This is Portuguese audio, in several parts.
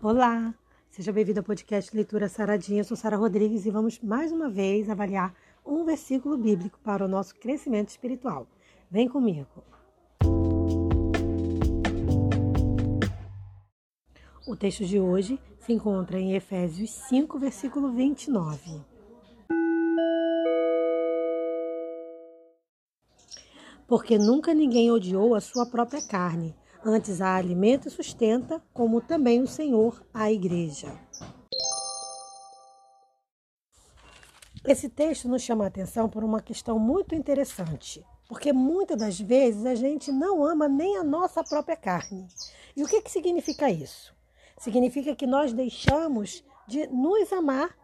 Olá, seja bem-vindo ao podcast Leitura Saradinha. Eu sou Sara Rodrigues e vamos mais uma vez avaliar um versículo bíblico para o nosso crescimento espiritual. Vem comigo. O texto de hoje se encontra em Efésios 5, versículo 29. Porque nunca ninguém odiou a sua própria carne Antes a alimenta e sustenta, como também o Senhor a igreja. Esse texto nos chama a atenção por uma questão muito interessante, porque muitas das vezes a gente não ama nem a nossa própria carne. E o que, que significa isso? Significa que nós deixamos de nos amar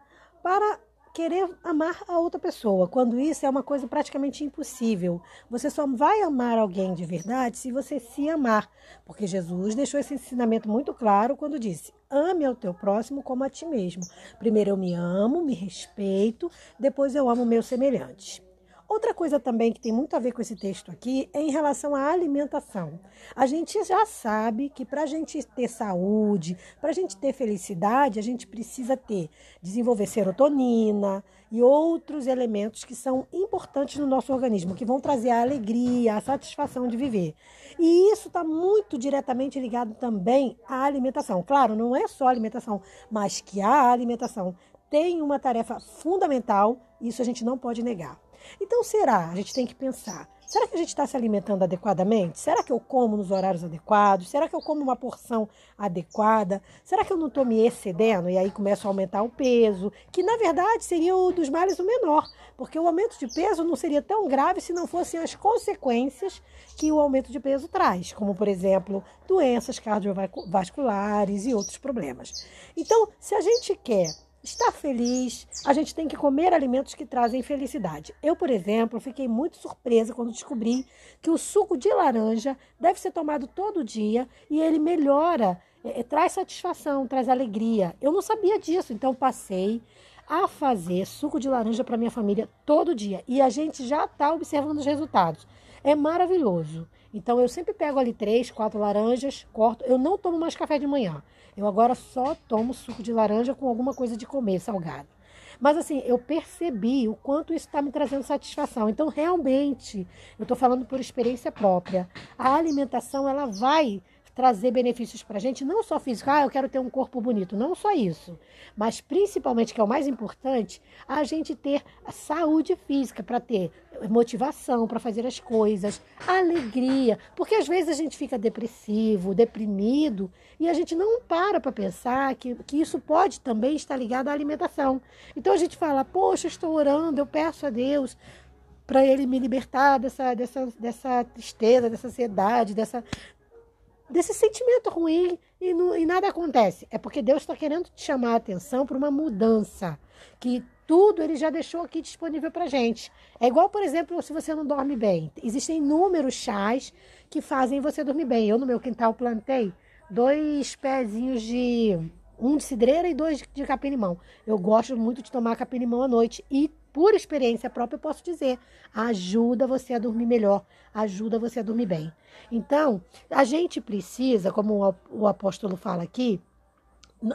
para querer amar a outra pessoa, quando isso é uma coisa praticamente impossível. Você só vai amar alguém de verdade se você se amar, porque Jesus deixou esse ensinamento muito claro quando disse: ame ao teu próximo como a ti mesmo. Primeiro eu me amo, me respeito, depois eu amo o meu semelhante. Outra coisa também que tem muito a ver com esse texto aqui é em relação à alimentação. A gente já sabe que para a gente ter saúde, para a gente ter felicidade, a gente precisa ter, desenvolver serotonina e outros elementos que são importantes no nosso organismo, que vão trazer a alegria, a satisfação de viver. E isso está muito diretamente ligado também à alimentação. Claro, não é só alimentação, mas que a alimentação tem uma tarefa fundamental, isso a gente não pode negar. Então, será? A gente tem que pensar. Será que a gente está se alimentando adequadamente? Será que eu como nos horários adequados? Será que eu como uma porção adequada? Será que eu não estou me excedendo e aí começo a aumentar o peso? Que na verdade seria o dos males o menor, porque o aumento de peso não seria tão grave se não fossem as consequências que o aumento de peso traz, como por exemplo doenças cardiovasculares e outros problemas. Então, se a gente quer estar feliz, a gente tem que comer alimentos que trazem felicidade. Eu, por exemplo, fiquei muito surpresa quando descobri que o suco de laranja deve ser tomado todo dia e ele melhora, é, é traz satisfação, traz alegria. Eu não sabia disso, então passei a fazer suco de laranja para minha família todo dia e a gente já está observando os resultados. É maravilhoso. Então eu sempre pego ali três, quatro laranjas, corto. Eu não tomo mais café de manhã. Eu agora só tomo suco de laranja com alguma coisa de comer salgado. Mas assim, eu percebi o quanto isso está me trazendo satisfação. Então, realmente, eu estou falando por experiência própria. A alimentação ela vai trazer benefícios para a gente, não só físico, ah, eu quero ter um corpo bonito, não só isso, mas principalmente, que é o mais importante, a gente ter a saúde física para ter motivação para fazer as coisas, alegria, porque às vezes a gente fica depressivo, deprimido e a gente não para para pensar que, que isso pode também estar ligado à alimentação. Então a gente fala, poxa, estou orando, eu peço a Deus para ele me libertar dessa, dessa, dessa tristeza, dessa ansiedade, dessa, desse sentimento ruim e, não, e nada acontece. É porque Deus está querendo te chamar a atenção para uma mudança. Que tudo ele já deixou aqui disponível para gente. É igual, por exemplo, se você não dorme bem. Existem inúmeros chás que fazem você dormir bem. Eu, no meu quintal, plantei dois pezinhos de. Um de cidreira e dois de capim-limão. Eu gosto muito de tomar capim-limão à noite e por experiência própria, eu posso dizer, ajuda você a dormir melhor, ajuda você a dormir bem. Então, a gente precisa, como o apóstolo fala aqui,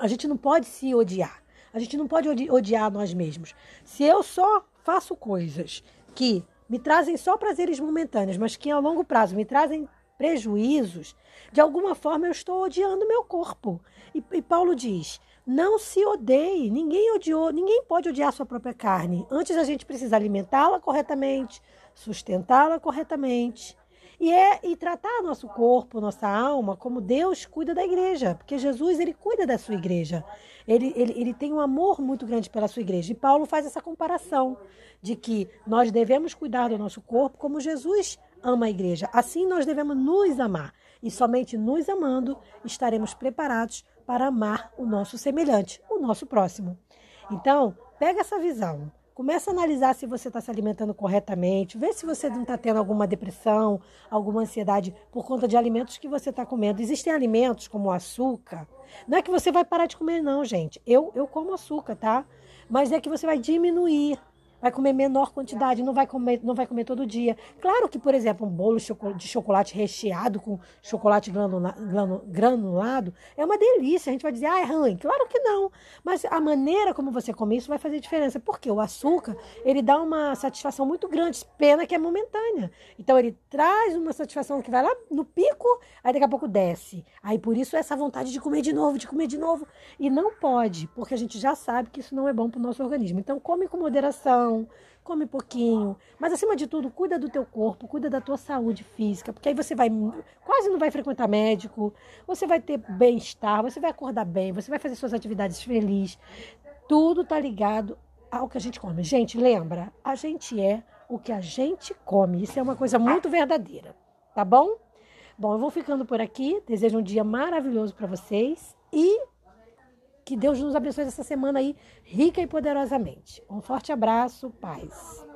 a gente não pode se odiar. A gente não pode odiar nós mesmos. Se eu só faço coisas que me trazem só prazeres momentâneos, mas que a longo prazo me trazem prejuízos, de alguma forma eu estou odiando meu corpo. E, e Paulo diz: não se odeie. Ninguém odiou, ninguém pode odiar sua própria carne. Antes a gente precisa alimentá-la corretamente, sustentá-la corretamente. E é e tratar nosso corpo, nossa alma, como Deus cuida da igreja, porque Jesus ele cuida da sua igreja. Ele, ele, ele tem um amor muito grande pela sua igreja. E Paulo faz essa comparação de que nós devemos cuidar do nosso corpo como Jesus ama a igreja. Assim nós devemos nos amar. E somente nos amando estaremos preparados para amar o nosso semelhante, o nosso próximo. Então, pega essa visão. Começa a analisar se você está se alimentando corretamente, vê se você não está tendo alguma depressão, alguma ansiedade por conta de alimentos que você está comendo. Existem alimentos como o açúcar. Não é que você vai parar de comer, não, gente. Eu, eu como açúcar, tá? Mas é que você vai diminuir vai comer menor quantidade, não vai comer, não vai comer todo dia. Claro que, por exemplo, um bolo de chocolate recheado com chocolate granulado é uma delícia. A gente vai dizer, ah, é ruim. Claro que não. Mas a maneira como você come isso vai fazer diferença. Porque o açúcar, ele dá uma satisfação muito grande, pena que é momentânea. Então, ele traz uma satisfação que vai lá no pico, aí daqui a pouco desce. Aí, por isso, essa vontade de comer de novo, de comer de novo. E não pode, porque a gente já sabe que isso não é bom para o nosso organismo. Então, come com moderação, come pouquinho, mas acima de tudo, cuida do teu corpo, cuida da tua saúde física, porque aí você vai quase não vai frequentar médico, você vai ter bem-estar, você vai acordar bem, você vai fazer suas atividades feliz. Tudo tá ligado ao que a gente come. Gente, lembra, a gente é o que a gente come. Isso é uma coisa muito verdadeira, tá bom? Bom, eu vou ficando por aqui. Desejo um dia maravilhoso para vocês e que Deus nos abençoe essa semana aí rica e poderosamente. Um forte abraço, paz.